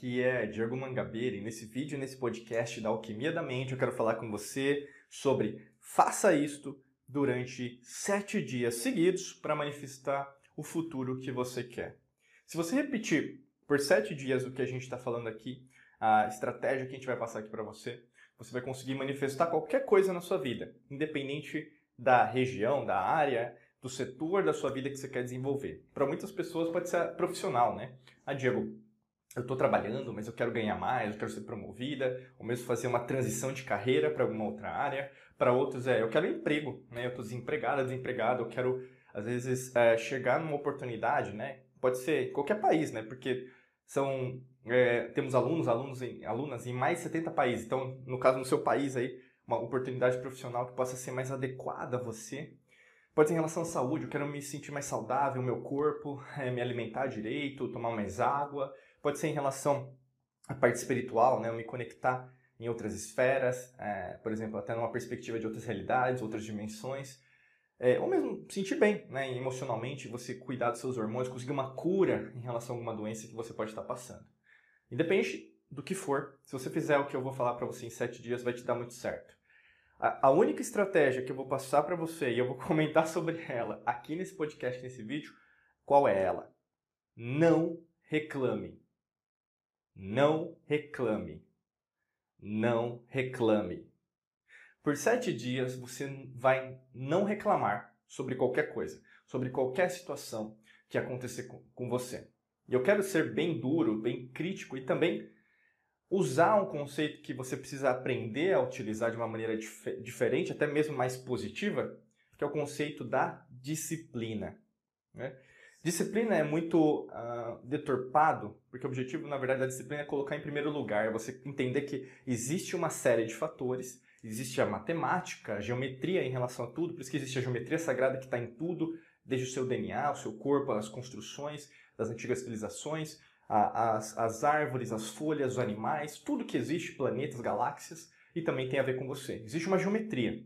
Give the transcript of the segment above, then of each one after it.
aqui é Diego Mangabeira e nesse vídeo, nesse podcast da Alquimia da Mente, eu quero falar com você sobre faça isto durante sete dias seguidos para manifestar o futuro que você quer. Se você repetir por sete dias o que a gente está falando aqui, a estratégia que a gente vai passar aqui para você, você vai conseguir manifestar qualquer coisa na sua vida, independente da região, da área, do setor da sua vida que você quer desenvolver. Para muitas pessoas pode ser profissional, né? Ah, Diego, eu estou trabalhando, mas eu quero ganhar mais, eu quero ser promovida, ou mesmo fazer uma transição de carreira para alguma outra área. Para outros é, eu quero emprego, né? Eu estou desempregada, desempregado, eu quero às vezes é, chegar numa oportunidade, né? Pode ser qualquer país, né? Porque são é, temos alunos, alunos em, alunas em mais de 70 países. Então, no caso no seu país aí, uma oportunidade profissional que possa ser mais adequada a você. Pode ser em relação à saúde, eu quero me sentir mais saudável, meu corpo, é, me alimentar direito, tomar mais água Pode ser em relação à parte espiritual, né? Eu me conectar em outras esferas, é, por exemplo, até numa perspectiva de outras realidades, outras dimensões. É, ou mesmo sentir bem, né, emocionalmente, você cuidar dos seus hormônios, conseguir uma cura em relação a alguma doença que você pode estar passando. Independente do que for, se você fizer o que eu vou falar para você em sete dias, vai te dar muito certo. A, a única estratégia que eu vou passar para você e eu vou comentar sobre ela aqui nesse podcast, nesse vídeo, qual é ela? Não reclame. Não reclame. Não reclame. Por sete dias você vai não reclamar sobre qualquer coisa, sobre qualquer situação que acontecer com você. E eu quero ser bem duro, bem crítico e também usar um conceito que você precisa aprender a utilizar de uma maneira dif diferente, até mesmo mais positiva, que é o conceito da disciplina. Né? Disciplina é muito uh, deturpado, porque o objetivo, na verdade, da disciplina é colocar em primeiro lugar, é você entender que existe uma série de fatores, existe a matemática, a geometria em relação a tudo, por isso que existe a geometria sagrada que está em tudo, desde o seu DNA, o seu corpo, as construções das antigas civilizações, a, as, as árvores, as folhas, os animais, tudo que existe, planetas, galáxias, e também tem a ver com você. Existe uma geometria.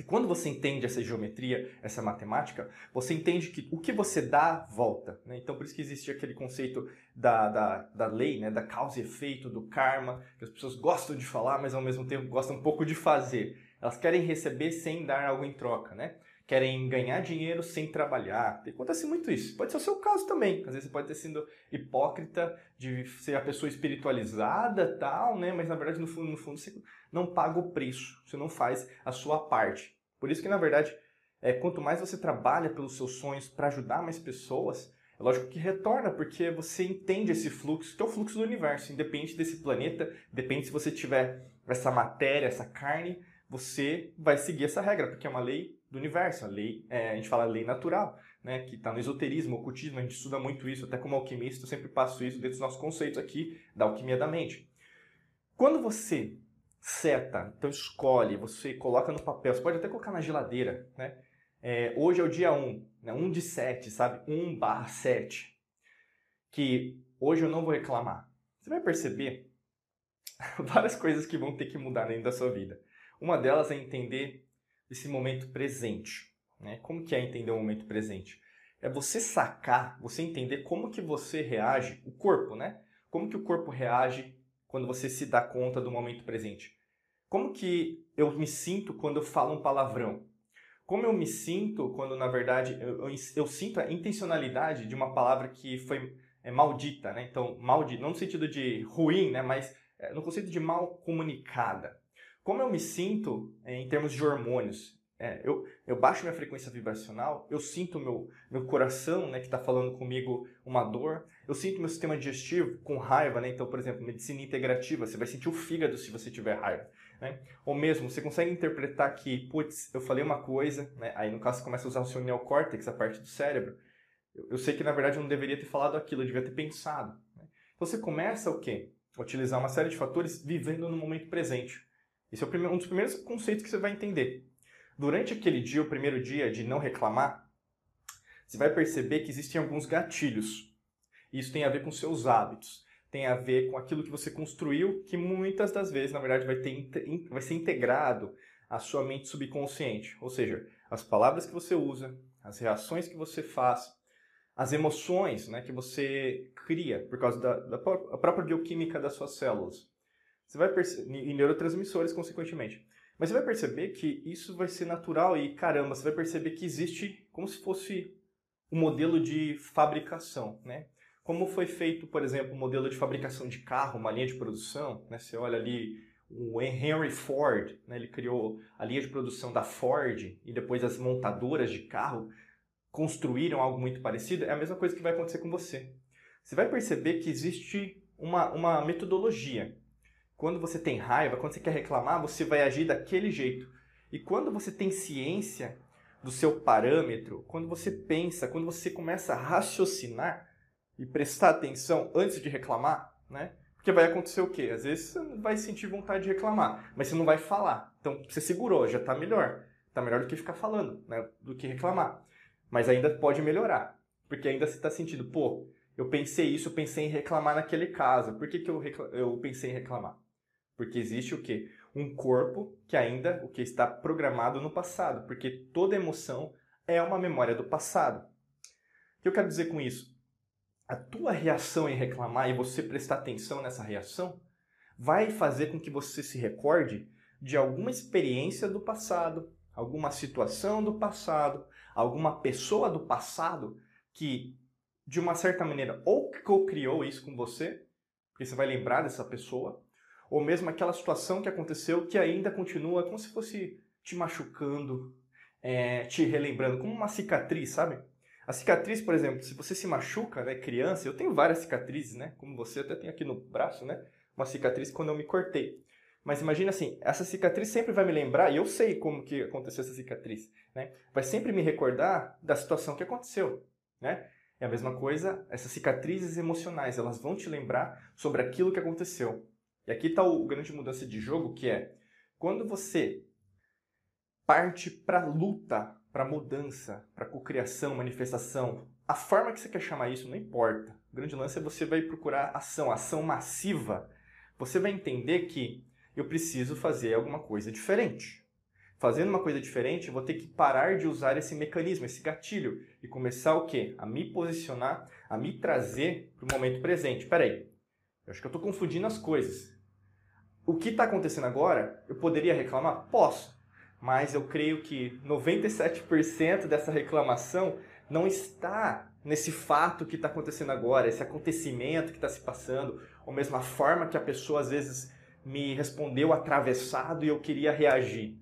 E quando você entende essa geometria, essa matemática, você entende que o que você dá, volta. Né? Então, por isso que existe aquele conceito da, da, da lei, né? da causa e efeito, do karma, que as pessoas gostam de falar, mas ao mesmo tempo gostam um pouco de fazer. Elas querem receber sem dar algo em troca, né? Querem ganhar dinheiro sem trabalhar. Acontece muito isso. Pode ser o seu caso também. Às vezes você pode ter sido hipócrita de ser a pessoa espiritualizada tal, né? Mas na verdade, no fundo, no fundo, você não paga o preço. Você não faz a sua parte. Por isso que, na verdade, é, quanto mais você trabalha pelos seus sonhos para ajudar mais pessoas, é lógico que retorna, porque você entende esse fluxo, que é o fluxo do universo, independente desse planeta, depende se você tiver essa matéria, essa carne, você vai seguir essa regra, porque é uma lei do universo, a lei, é, a gente fala lei natural, né, que está no esoterismo, ocultismo, a gente estuda muito isso, até como alquimista eu sempre passo isso dentro dos nossos conceitos aqui da alquimia da mente. Quando você seta, então escolhe, você coloca no papel, você pode até colocar na geladeira, né? É, hoje é o dia 1, né? 1 de 7, sabe? 1 barra 7. Que hoje eu não vou reclamar. Você vai perceber várias coisas que vão ter que mudar dentro da sua vida. Uma delas é entender esse momento presente. Né? Como que é entender o momento presente? É você sacar, você entender como que você reage, o corpo, né? Como que o corpo reage quando você se dá conta do momento presente? Como que eu me sinto quando eu falo um palavrão? Como eu me sinto quando, na verdade, eu, eu, eu sinto a intencionalidade de uma palavra que foi é, maldita, né? Então, maldita, não no sentido de ruim, né? Mas é, no conceito de mal comunicada. Como eu me sinto é, em termos de hormônios? É, eu, eu baixo minha frequência vibracional, eu sinto meu, meu coração, né, que está falando comigo uma dor, eu sinto meu sistema digestivo com raiva, né? Então, por exemplo, medicina integrativa, você vai sentir o fígado se você tiver raiva. Né? Ou mesmo, você consegue interpretar que, putz, eu falei uma coisa, né? aí no caso você começa a usar o seu neocórtex, a parte do cérebro. Eu, eu sei que na verdade eu não deveria ter falado aquilo, eu devia ter pensado. Né? Então você começa o quê? Utilizar uma série de fatores vivendo no momento presente. Esse é um dos primeiros conceitos que você vai entender. Durante aquele dia, o primeiro dia de não reclamar, você vai perceber que existem alguns gatilhos. Isso tem a ver com seus hábitos, tem a ver com aquilo que você construiu, que muitas das vezes, na verdade, vai, ter, vai ser integrado à sua mente subconsciente. Ou seja, as palavras que você usa, as reações que você faz, as emoções né, que você cria por causa da, da própria bioquímica das suas células. Você vai e neurotransmissores, consequentemente. Mas você vai perceber que isso vai ser natural e, caramba, você vai perceber que existe como se fosse um modelo de fabricação, né? Como foi feito, por exemplo, o um modelo de fabricação de carro, uma linha de produção, né? Você olha ali o Henry Ford, né? ele criou a linha de produção da Ford e depois as montadoras de carro construíram algo muito parecido. É a mesma coisa que vai acontecer com você. Você vai perceber que existe uma, uma metodologia. Quando você tem raiva, quando você quer reclamar, você vai agir daquele jeito. E quando você tem ciência do seu parâmetro, quando você pensa, quando você começa a raciocinar e prestar atenção antes de reclamar, né? Porque vai acontecer o quê? Às vezes você vai sentir vontade de reclamar, mas você não vai falar. Então você segurou, já está melhor. Está melhor do que ficar falando, né? Do que reclamar. Mas ainda pode melhorar. Porque ainda você está sentindo, pô, eu pensei isso, eu pensei em reclamar naquele caso. Por que, que eu, eu pensei em reclamar? Porque existe o quê? Um corpo que ainda o que está programado no passado, porque toda emoção é uma memória do passado. O que eu quero dizer com isso? A tua reação em reclamar e você prestar atenção nessa reação vai fazer com que você se recorde de alguma experiência do passado, alguma situação do passado, alguma pessoa do passado que, de uma certa maneira, ou co-criou isso com você, porque você vai lembrar dessa pessoa, ou mesmo aquela situação que aconteceu que ainda continua como se fosse te machucando, é, te relembrando, como uma cicatriz, sabe? A cicatriz, por exemplo, se você se machuca, né, criança, eu tenho várias cicatrizes, né? Como você até tem aqui no braço, né? Uma cicatriz quando eu me cortei. Mas imagina assim, essa cicatriz sempre vai me lembrar, e eu sei como que aconteceu essa cicatriz, né? Vai sempre me recordar da situação que aconteceu, né? É a mesma coisa, essas cicatrizes emocionais, elas vão te lembrar sobre aquilo que aconteceu. E aqui está o grande mudança de jogo, que é quando você parte para luta, para mudança, para cocriação, manifestação, a forma que você quer chamar isso não importa. O grande lance é você vai procurar ação, ação massiva. Você vai entender que eu preciso fazer alguma coisa diferente. Fazendo uma coisa diferente, vou ter que parar de usar esse mecanismo, esse gatilho, e começar o quê? A me posicionar, a me trazer para o momento presente. Peraí, eu acho que eu estou confundindo as coisas o que está acontecendo agora, eu poderia reclamar? Posso. Mas eu creio que 97% dessa reclamação não está nesse fato que está acontecendo agora, esse acontecimento que está se passando, ou mesmo a forma que a pessoa às vezes me respondeu atravessado e eu queria reagir.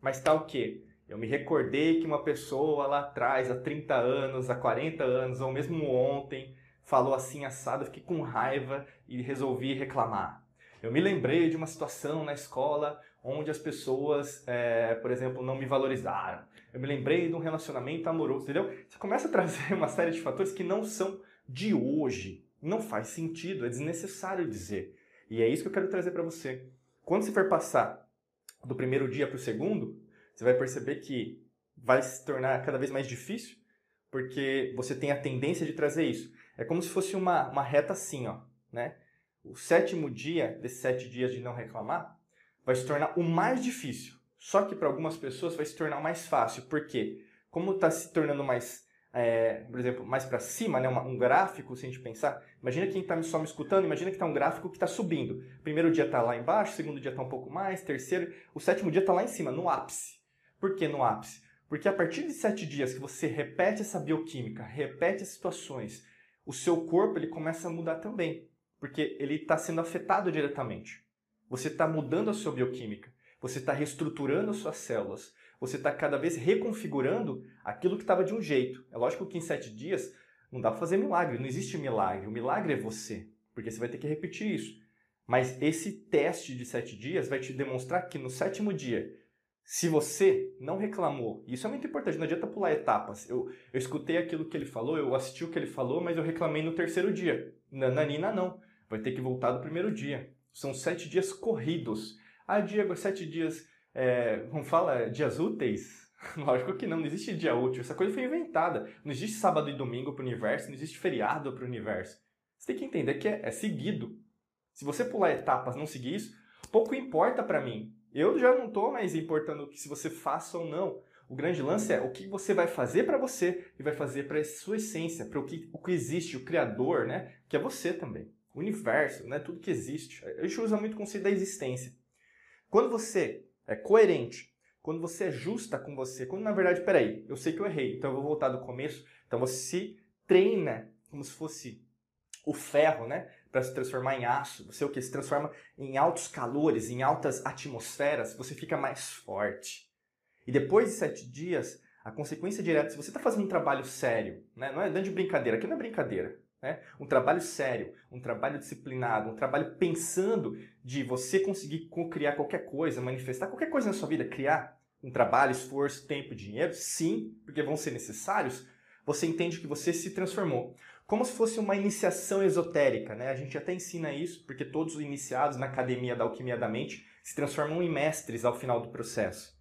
Mas está o quê? Eu me recordei que uma pessoa lá atrás, há 30 anos, há 40 anos, ou mesmo ontem, falou assim assado, eu fiquei com raiva e resolvi reclamar. Eu me lembrei de uma situação na escola onde as pessoas, é, por exemplo, não me valorizaram. Eu me lembrei de um relacionamento amoroso, entendeu? Você começa a trazer uma série de fatores que não são de hoje. Não faz sentido, é desnecessário dizer. E é isso que eu quero trazer para você. Quando você for passar do primeiro dia para o segundo, você vai perceber que vai se tornar cada vez mais difícil, porque você tem a tendência de trazer isso. É como se fosse uma, uma reta assim, ó, né? O sétimo dia, desses sete dias de não reclamar, vai se tornar o mais difícil. Só que para algumas pessoas vai se tornar mais fácil. Por quê? Como está se tornando mais, é, por exemplo, mais para cima, né, um gráfico, se a gente pensar, imagina quem está só me escutando, imagina que está um gráfico que está subindo. Primeiro dia está lá embaixo, segundo dia está um pouco mais, terceiro, o sétimo dia está lá em cima, no ápice. Por que no ápice? Porque a partir de sete dias que você repete essa bioquímica, repete as situações, o seu corpo ele começa a mudar também porque ele está sendo afetado diretamente. Você está mudando a sua bioquímica, você está reestruturando as suas células, você está cada vez reconfigurando aquilo que estava de um jeito. É lógico que em sete dias não dá para fazer milagre, não existe milagre. O milagre é você, porque você vai ter que repetir isso. Mas esse teste de sete dias vai te demonstrar que no sétimo dia, se você não reclamou, isso é muito importante, não adianta pular etapas. Eu, eu escutei aquilo que ele falou, eu assisti o que ele falou, mas eu reclamei no terceiro dia. Nananina não, vai ter que voltar do primeiro dia. São sete dias corridos. Ah, Diego, sete dias, é, como fala, dias úteis? Lógico que não, não existe dia útil. Essa coisa foi inventada. Não existe sábado e domingo para o universo, não existe feriado para o universo. Você tem que entender que é, é seguido. Se você pular etapas, não seguir isso, pouco importa para mim. Eu já não estou mais importando se você faça ou não. O grande lance é o que você vai fazer para você e vai fazer para sua essência, para o que, o que existe, o Criador, né? Que é você também. O universo, né? Tudo que existe. A gente usa muito o conceito da existência. Quando você é coerente, quando você é justa com você, quando na verdade, peraí, eu sei que eu errei, então eu vou voltar do começo. Então você se treina como se fosse o ferro, né? Para se transformar em aço. Você o que? Se transforma em altos calores, em altas atmosferas, você fica mais forte. E depois de sete dias, a consequência direta, se você está fazendo um trabalho sério, né? não é dando de brincadeira, aqui não é brincadeira, né? Um trabalho sério, um trabalho disciplinado, um trabalho pensando de você conseguir criar qualquer coisa, manifestar qualquer coisa na sua vida, criar um trabalho, esforço, tempo, dinheiro, sim, porque vão ser necessários, você entende que você se transformou como se fosse uma iniciação esotérica, né? A gente até ensina isso, porque todos os iniciados na academia da alquimia da mente se transformam em mestres ao final do processo.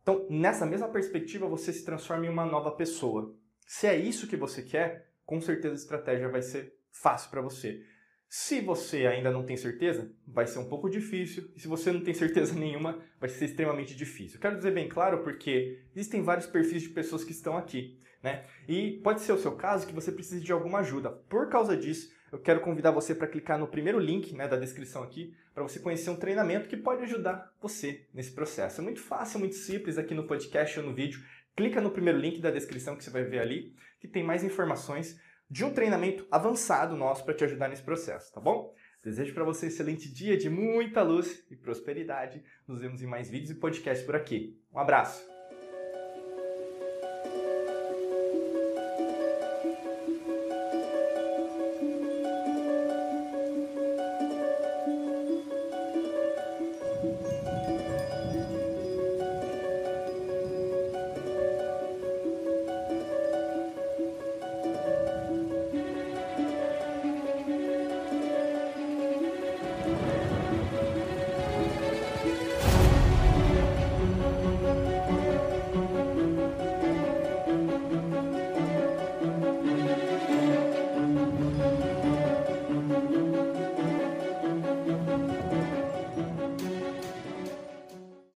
Então, nessa mesma perspectiva, você se transforma em uma nova pessoa. Se é isso que você quer, com certeza a estratégia vai ser fácil para você. Se você ainda não tem certeza, vai ser um pouco difícil. E se você não tem certeza nenhuma, vai ser extremamente difícil. Quero dizer bem claro porque existem vários perfis de pessoas que estão aqui. Né? E pode ser o seu caso que você precise de alguma ajuda. Por causa disso, eu quero convidar você para clicar no primeiro link né, da descrição aqui para você conhecer um treinamento que pode ajudar você nesse processo. É muito fácil, muito simples aqui no podcast ou no vídeo. Clica no primeiro link da descrição que você vai ver ali, que tem mais informações de um treinamento avançado nosso para te ajudar nesse processo, tá bom? Desejo para você um excelente dia de muita luz e prosperidade. Nos vemos em mais vídeos e podcasts por aqui. Um abraço!